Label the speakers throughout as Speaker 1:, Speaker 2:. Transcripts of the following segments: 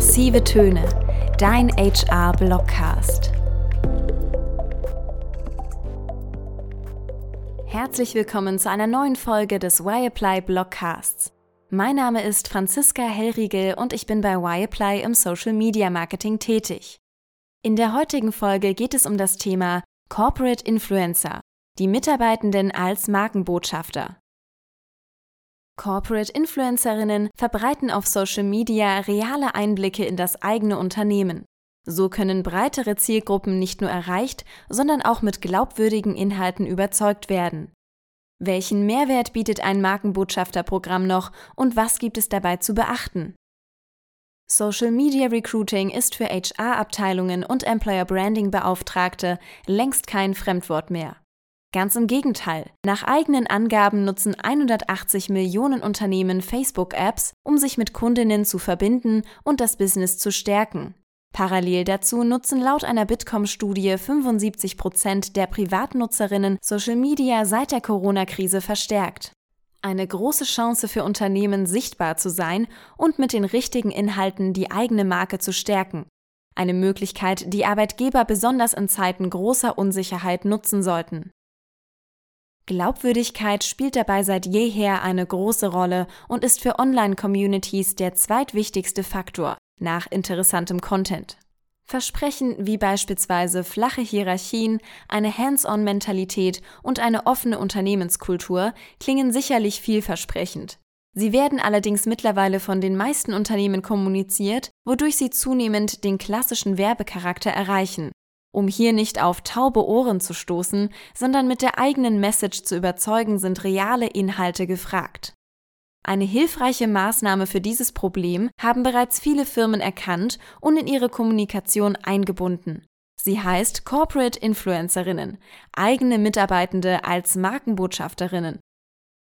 Speaker 1: Massive Töne, dein HR-Blockcast. Herzlich willkommen zu einer neuen Folge des Y-Apply Blockcasts. Mein Name ist Franziska Hellriegel und ich bin bei Y-Apply im Social Media Marketing tätig. In der heutigen Folge geht es um das Thema Corporate Influencer, die Mitarbeitenden als Markenbotschafter. Corporate Influencerinnen verbreiten auf Social Media reale Einblicke in das eigene Unternehmen. So können breitere Zielgruppen nicht nur erreicht, sondern auch mit glaubwürdigen Inhalten überzeugt werden. Welchen Mehrwert bietet ein Markenbotschafterprogramm noch und was gibt es dabei zu beachten? Social Media Recruiting ist für HR-Abteilungen und Employer Branding Beauftragte längst kein Fremdwort mehr. Ganz im Gegenteil. Nach eigenen Angaben nutzen 180 Millionen Unternehmen Facebook-Apps, um sich mit Kundinnen zu verbinden und das Business zu stärken. Parallel dazu nutzen laut einer Bitkom-Studie 75 Prozent der Privatnutzerinnen Social Media seit der Corona-Krise verstärkt. Eine große Chance für Unternehmen, sichtbar zu sein und mit den richtigen Inhalten die eigene Marke zu stärken. Eine Möglichkeit, die Arbeitgeber besonders in Zeiten großer Unsicherheit nutzen sollten. Glaubwürdigkeit spielt dabei seit jeher eine große Rolle und ist für Online-Communities der zweitwichtigste Faktor nach interessantem Content. Versprechen wie beispielsweise flache Hierarchien, eine Hands-on-Mentalität und eine offene Unternehmenskultur klingen sicherlich vielversprechend. Sie werden allerdings mittlerweile von den meisten Unternehmen kommuniziert, wodurch sie zunehmend den klassischen Werbecharakter erreichen um hier nicht auf taube Ohren zu stoßen, sondern mit der eigenen Message zu überzeugen, sind reale Inhalte gefragt. Eine hilfreiche Maßnahme für dieses Problem haben bereits viele Firmen erkannt und in ihre Kommunikation eingebunden. Sie heißt Corporate Influencerinnen, eigene Mitarbeitende als Markenbotschafterinnen.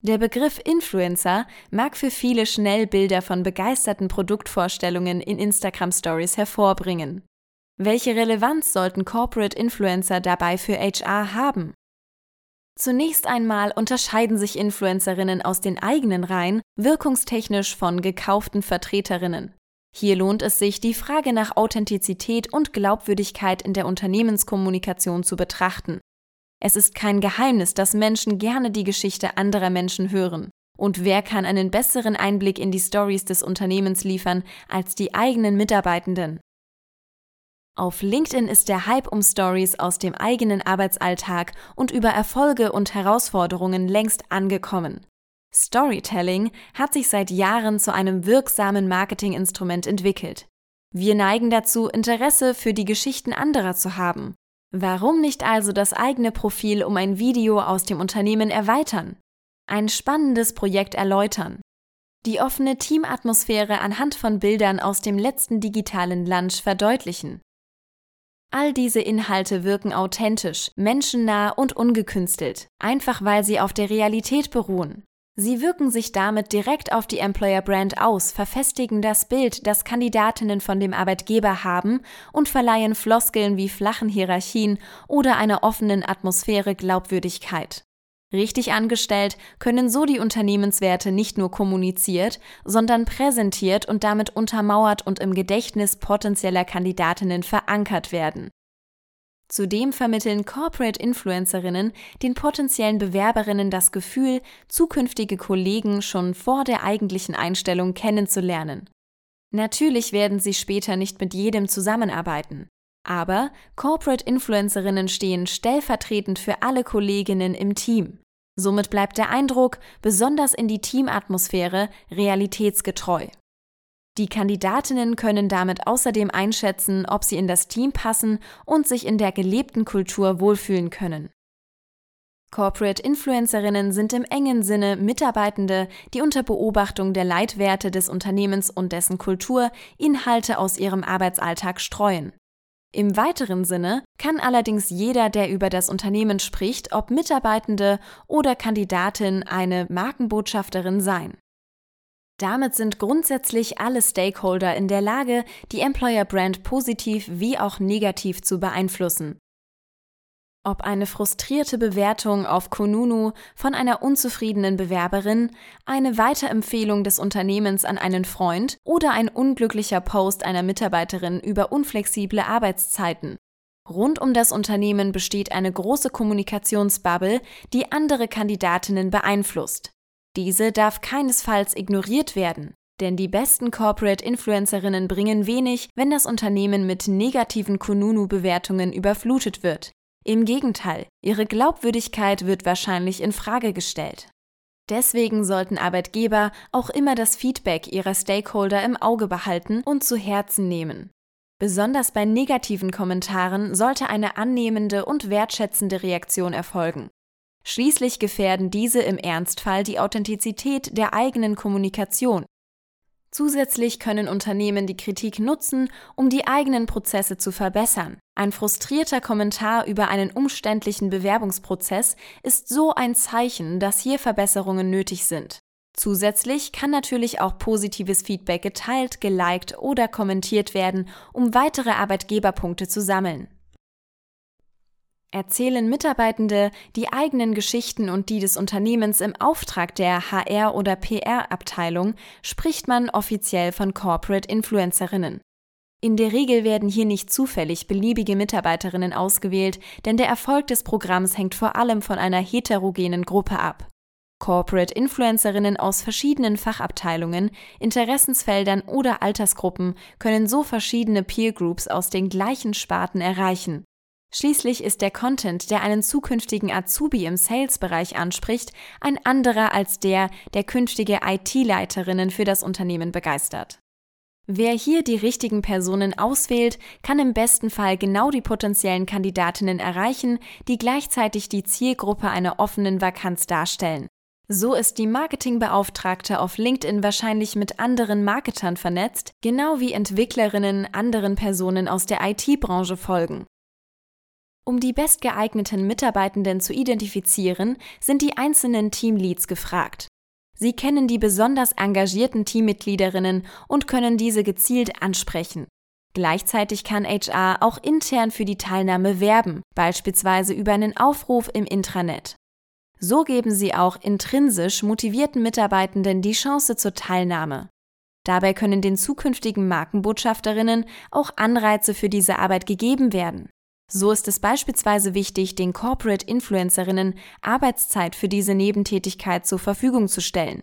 Speaker 1: Der Begriff Influencer mag für viele schnell Bilder von begeisterten Produktvorstellungen in Instagram Stories hervorbringen. Welche Relevanz sollten Corporate Influencer dabei für HR haben? Zunächst einmal unterscheiden sich Influencerinnen aus den eigenen Reihen wirkungstechnisch von gekauften Vertreterinnen. Hier lohnt es sich, die Frage nach Authentizität und Glaubwürdigkeit in der Unternehmenskommunikation zu betrachten. Es ist kein Geheimnis, dass Menschen gerne die Geschichte anderer Menschen hören. Und wer kann einen besseren Einblick in die Stories des Unternehmens liefern als die eigenen Mitarbeitenden? Auf LinkedIn ist der Hype um Stories aus dem eigenen Arbeitsalltag und über Erfolge und Herausforderungen längst angekommen. Storytelling hat sich seit Jahren zu einem wirksamen Marketinginstrument entwickelt. Wir neigen dazu, Interesse für die Geschichten anderer zu haben. Warum nicht also das eigene Profil um ein Video aus dem Unternehmen erweitern? Ein spannendes Projekt erläutern. Die offene Teamatmosphäre anhand von Bildern aus dem letzten digitalen Lunch verdeutlichen. All diese Inhalte wirken authentisch, menschennah und ungekünstelt, einfach weil sie auf der Realität beruhen. Sie wirken sich damit direkt auf die Employer Brand aus, verfestigen das Bild, das Kandidatinnen von dem Arbeitgeber haben und verleihen Floskeln wie flachen Hierarchien oder einer offenen Atmosphäre Glaubwürdigkeit. Richtig angestellt können so die Unternehmenswerte nicht nur kommuniziert, sondern präsentiert und damit untermauert und im Gedächtnis potenzieller Kandidatinnen verankert werden. Zudem vermitteln Corporate Influencerinnen den potenziellen Bewerberinnen das Gefühl, zukünftige Kollegen schon vor der eigentlichen Einstellung kennenzulernen. Natürlich werden sie später nicht mit jedem zusammenarbeiten. Aber Corporate Influencerinnen stehen stellvertretend für alle Kolleginnen im Team. Somit bleibt der Eindruck, besonders in die Teamatmosphäre, realitätsgetreu. Die Kandidatinnen können damit außerdem einschätzen, ob sie in das Team passen und sich in der gelebten Kultur wohlfühlen können. Corporate Influencerinnen sind im engen Sinne Mitarbeitende, die unter Beobachtung der Leitwerte des Unternehmens und dessen Kultur Inhalte aus ihrem Arbeitsalltag streuen. Im weiteren Sinne kann allerdings jeder, der über das Unternehmen spricht, ob Mitarbeitende oder Kandidatin eine Markenbotschafterin sein. Damit sind grundsätzlich alle Stakeholder in der Lage, die Employer Brand positiv wie auch negativ zu beeinflussen. Ob eine frustrierte Bewertung auf Konunu von einer unzufriedenen Bewerberin, eine Weiterempfehlung des Unternehmens an einen Freund oder ein unglücklicher Post einer Mitarbeiterin über unflexible Arbeitszeiten. Rund um das Unternehmen besteht eine große Kommunikationsbubble, die andere Kandidatinnen beeinflusst. Diese darf keinesfalls ignoriert werden, denn die besten Corporate Influencerinnen bringen wenig, wenn das Unternehmen mit negativen Kununu-Bewertungen überflutet wird. Im Gegenteil, ihre Glaubwürdigkeit wird wahrscheinlich in Frage gestellt. Deswegen sollten Arbeitgeber auch immer das Feedback ihrer Stakeholder im Auge behalten und zu Herzen nehmen. Besonders bei negativen Kommentaren sollte eine annehmende und wertschätzende Reaktion erfolgen. Schließlich gefährden diese im Ernstfall die Authentizität der eigenen Kommunikation Zusätzlich können Unternehmen die Kritik nutzen, um die eigenen Prozesse zu verbessern. Ein frustrierter Kommentar über einen umständlichen Bewerbungsprozess ist so ein Zeichen, dass hier Verbesserungen nötig sind. Zusätzlich kann natürlich auch positives Feedback geteilt, geliked oder kommentiert werden, um weitere Arbeitgeberpunkte zu sammeln. Erzählen Mitarbeitende die eigenen Geschichten und die des Unternehmens im Auftrag der HR- oder PR-Abteilung, spricht man offiziell von Corporate Influencerinnen. In der Regel werden hier nicht zufällig beliebige Mitarbeiterinnen ausgewählt, denn der Erfolg des Programms hängt vor allem von einer heterogenen Gruppe ab. Corporate Influencerinnen aus verschiedenen Fachabteilungen, Interessensfeldern oder Altersgruppen können so verschiedene Peer Groups aus den gleichen Sparten erreichen. Schließlich ist der Content, der einen zukünftigen Azubi im Sales-Bereich anspricht, ein anderer als der, der künftige IT-Leiterinnen für das Unternehmen begeistert. Wer hier die richtigen Personen auswählt, kann im besten Fall genau die potenziellen Kandidatinnen erreichen, die gleichzeitig die Zielgruppe einer offenen Vakanz darstellen. So ist die Marketingbeauftragte auf LinkedIn wahrscheinlich mit anderen Marketern vernetzt, genau wie Entwicklerinnen anderen Personen aus der IT-Branche folgen. Um die bestgeeigneten Mitarbeitenden zu identifizieren, sind die einzelnen Teamleads gefragt. Sie kennen die besonders engagierten Teammitgliederinnen und können diese gezielt ansprechen. Gleichzeitig kann HR auch intern für die Teilnahme werben, beispielsweise über einen Aufruf im Intranet. So geben sie auch intrinsisch motivierten Mitarbeitenden die Chance zur Teilnahme. Dabei können den zukünftigen Markenbotschafterinnen auch Anreize für diese Arbeit gegeben werden. So ist es beispielsweise wichtig, den Corporate Influencerinnen Arbeitszeit für diese Nebentätigkeit zur Verfügung zu stellen.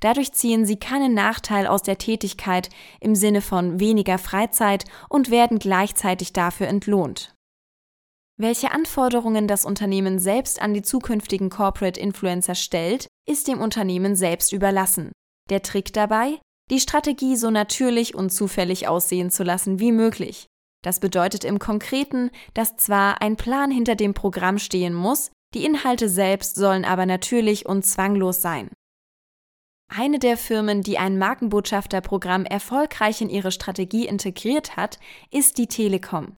Speaker 1: Dadurch ziehen sie keinen Nachteil aus der Tätigkeit im Sinne von weniger Freizeit und werden gleichzeitig dafür entlohnt. Welche Anforderungen das Unternehmen selbst an die zukünftigen Corporate Influencer stellt, ist dem Unternehmen selbst überlassen. Der Trick dabei? Die Strategie so natürlich und zufällig aussehen zu lassen wie möglich. Das bedeutet im Konkreten, dass zwar ein Plan hinter dem Programm stehen muss, die Inhalte selbst sollen aber natürlich und zwanglos sein. Eine der Firmen, die ein Markenbotschafterprogramm erfolgreich in ihre Strategie integriert hat, ist die Telekom.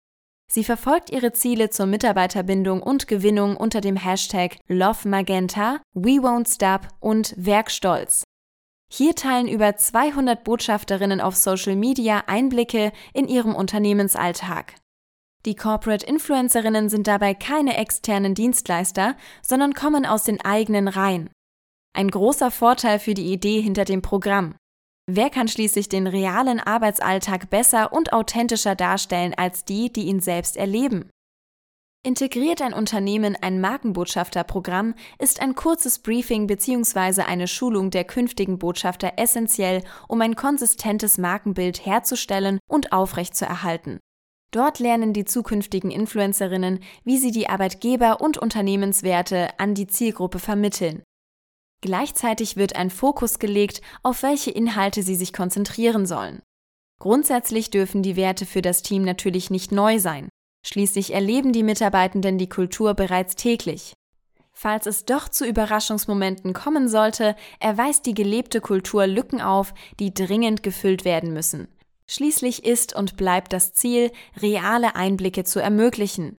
Speaker 1: Sie verfolgt ihre Ziele zur Mitarbeiterbindung und Gewinnung unter dem Hashtag LoveMagenta, We Won't Stop und Werkstolz. Hier teilen über 200 Botschafterinnen auf Social Media Einblicke in ihrem Unternehmensalltag. Die Corporate Influencerinnen sind dabei keine externen Dienstleister, sondern kommen aus den eigenen Reihen. Ein großer Vorteil für die Idee hinter dem Programm. Wer kann schließlich den realen Arbeitsalltag besser und authentischer darstellen als die, die ihn selbst erleben? Integriert ein Unternehmen ein Markenbotschafterprogramm, ist ein kurzes Briefing bzw. eine Schulung der künftigen Botschafter essentiell, um ein konsistentes Markenbild herzustellen und aufrechtzuerhalten. Dort lernen die zukünftigen Influencerinnen, wie sie die Arbeitgeber- und Unternehmenswerte an die Zielgruppe vermitteln. Gleichzeitig wird ein Fokus gelegt, auf welche Inhalte sie sich konzentrieren sollen. Grundsätzlich dürfen die Werte für das Team natürlich nicht neu sein. Schließlich erleben die Mitarbeitenden die Kultur bereits täglich. Falls es doch zu Überraschungsmomenten kommen sollte, erweist die gelebte Kultur Lücken auf, die dringend gefüllt werden müssen. Schließlich ist und bleibt das Ziel, reale Einblicke zu ermöglichen.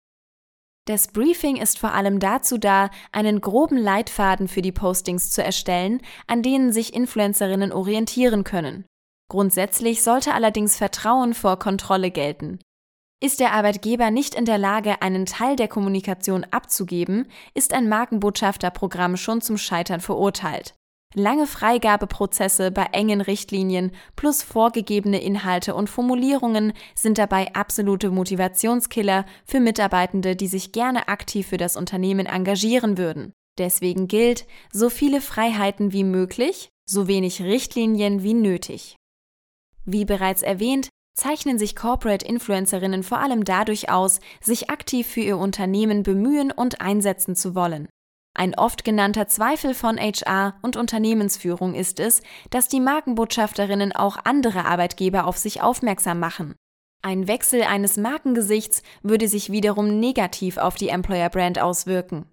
Speaker 1: Das Briefing ist vor allem dazu da, einen groben Leitfaden für die Postings zu erstellen, an denen sich Influencerinnen orientieren können. Grundsätzlich sollte allerdings Vertrauen vor Kontrolle gelten. Ist der Arbeitgeber nicht in der Lage, einen Teil der Kommunikation abzugeben, ist ein Markenbotschafterprogramm schon zum Scheitern verurteilt. Lange Freigabeprozesse bei engen Richtlinien plus vorgegebene Inhalte und Formulierungen sind dabei absolute Motivationskiller für Mitarbeitende, die sich gerne aktiv für das Unternehmen engagieren würden. Deswegen gilt, so viele Freiheiten wie möglich, so wenig Richtlinien wie nötig. Wie bereits erwähnt, zeichnen sich Corporate Influencerinnen vor allem dadurch aus, sich aktiv für ihr Unternehmen bemühen und einsetzen zu wollen. Ein oft genannter Zweifel von HR und Unternehmensführung ist es, dass die Markenbotschafterinnen auch andere Arbeitgeber auf sich aufmerksam machen. Ein Wechsel eines Markengesichts würde sich wiederum negativ auf die Employer Brand auswirken.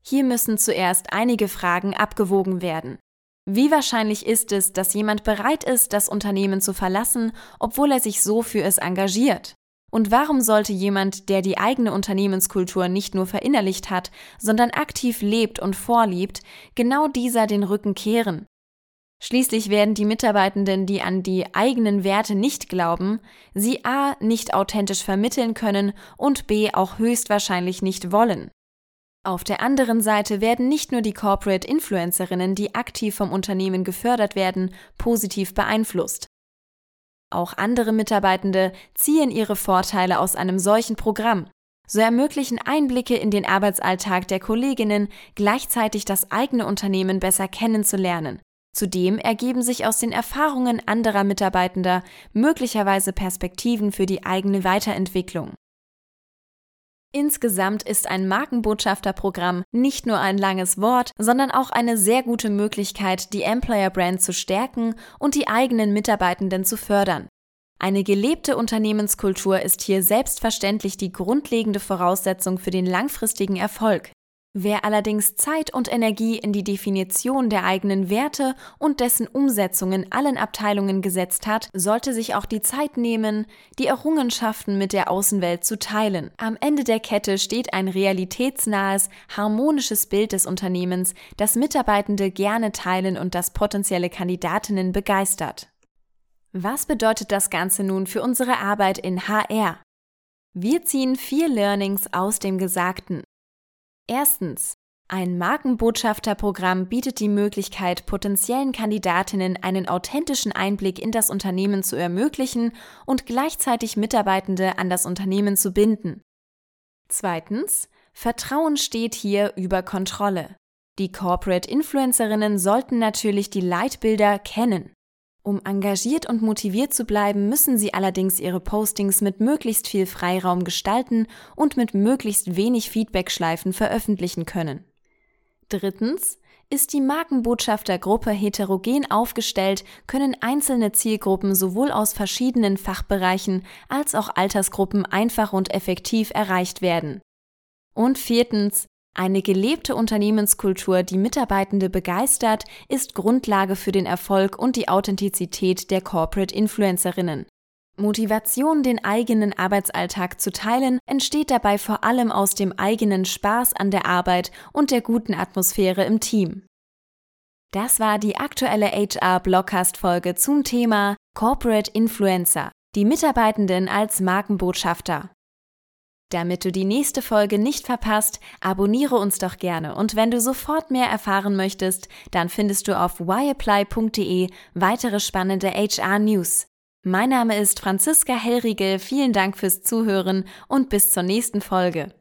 Speaker 1: Hier müssen zuerst einige Fragen abgewogen werden. Wie wahrscheinlich ist es, dass jemand bereit ist, das Unternehmen zu verlassen, obwohl er sich so für es engagiert? Und warum sollte jemand, der die eigene Unternehmenskultur nicht nur verinnerlicht hat, sondern aktiv lebt und vorliebt, genau dieser den Rücken kehren? Schließlich werden die Mitarbeitenden, die an die eigenen Werte nicht glauben, sie a. nicht authentisch vermitteln können und b. auch höchstwahrscheinlich nicht wollen. Auf der anderen Seite werden nicht nur die Corporate Influencerinnen, die aktiv vom Unternehmen gefördert werden, positiv beeinflusst. Auch andere Mitarbeitende ziehen ihre Vorteile aus einem solchen Programm. So ermöglichen Einblicke in den Arbeitsalltag der Kolleginnen gleichzeitig das eigene Unternehmen besser kennenzulernen. Zudem ergeben sich aus den Erfahrungen anderer Mitarbeitender möglicherweise Perspektiven für die eigene Weiterentwicklung. Insgesamt ist ein Markenbotschafterprogramm nicht nur ein langes Wort, sondern auch eine sehr gute Möglichkeit, die Employer Brand zu stärken und die eigenen Mitarbeitenden zu fördern. Eine gelebte Unternehmenskultur ist hier selbstverständlich die grundlegende Voraussetzung für den langfristigen Erfolg. Wer allerdings Zeit und Energie in die Definition der eigenen Werte und dessen Umsetzung in allen Abteilungen gesetzt hat, sollte sich auch die Zeit nehmen, die Errungenschaften mit der Außenwelt zu teilen. Am Ende der Kette steht ein realitätsnahes, harmonisches Bild des Unternehmens, das Mitarbeitende gerne teilen und das potenzielle Kandidatinnen begeistert. Was bedeutet das Ganze nun für unsere Arbeit in HR? Wir ziehen vier Learnings aus dem Gesagten. Erstens. Ein Markenbotschafterprogramm bietet die Möglichkeit, potenziellen Kandidatinnen einen authentischen Einblick in das Unternehmen zu ermöglichen und gleichzeitig Mitarbeitende an das Unternehmen zu binden. Zweitens. Vertrauen steht hier über Kontrolle. Die Corporate Influencerinnen sollten natürlich die Leitbilder kennen. Um engagiert und motiviert zu bleiben, müssen Sie allerdings Ihre Postings mit möglichst viel Freiraum gestalten und mit möglichst wenig Feedbackschleifen veröffentlichen können. Drittens, ist die Markenbotschaftergruppe heterogen aufgestellt, können einzelne Zielgruppen sowohl aus verschiedenen Fachbereichen als auch Altersgruppen einfach und effektiv erreicht werden. Und viertens, eine gelebte Unternehmenskultur, die Mitarbeitende begeistert, ist Grundlage für den Erfolg und die Authentizität der Corporate Influencerinnen. Motivation, den eigenen Arbeitsalltag zu teilen, entsteht dabei vor allem aus dem eigenen Spaß an der Arbeit und der guten Atmosphäre im Team. Das war die aktuelle HR-Blockcast-Folge zum Thema Corporate Influencer, die Mitarbeitenden als Markenbotschafter. Damit du die nächste Folge nicht verpasst, abonniere uns doch gerne und wenn du sofort mehr erfahren möchtest, dann findest du auf whyapply.de weitere spannende HR News. Mein Name ist Franziska Hellriegel, vielen Dank fürs Zuhören und bis zur nächsten Folge.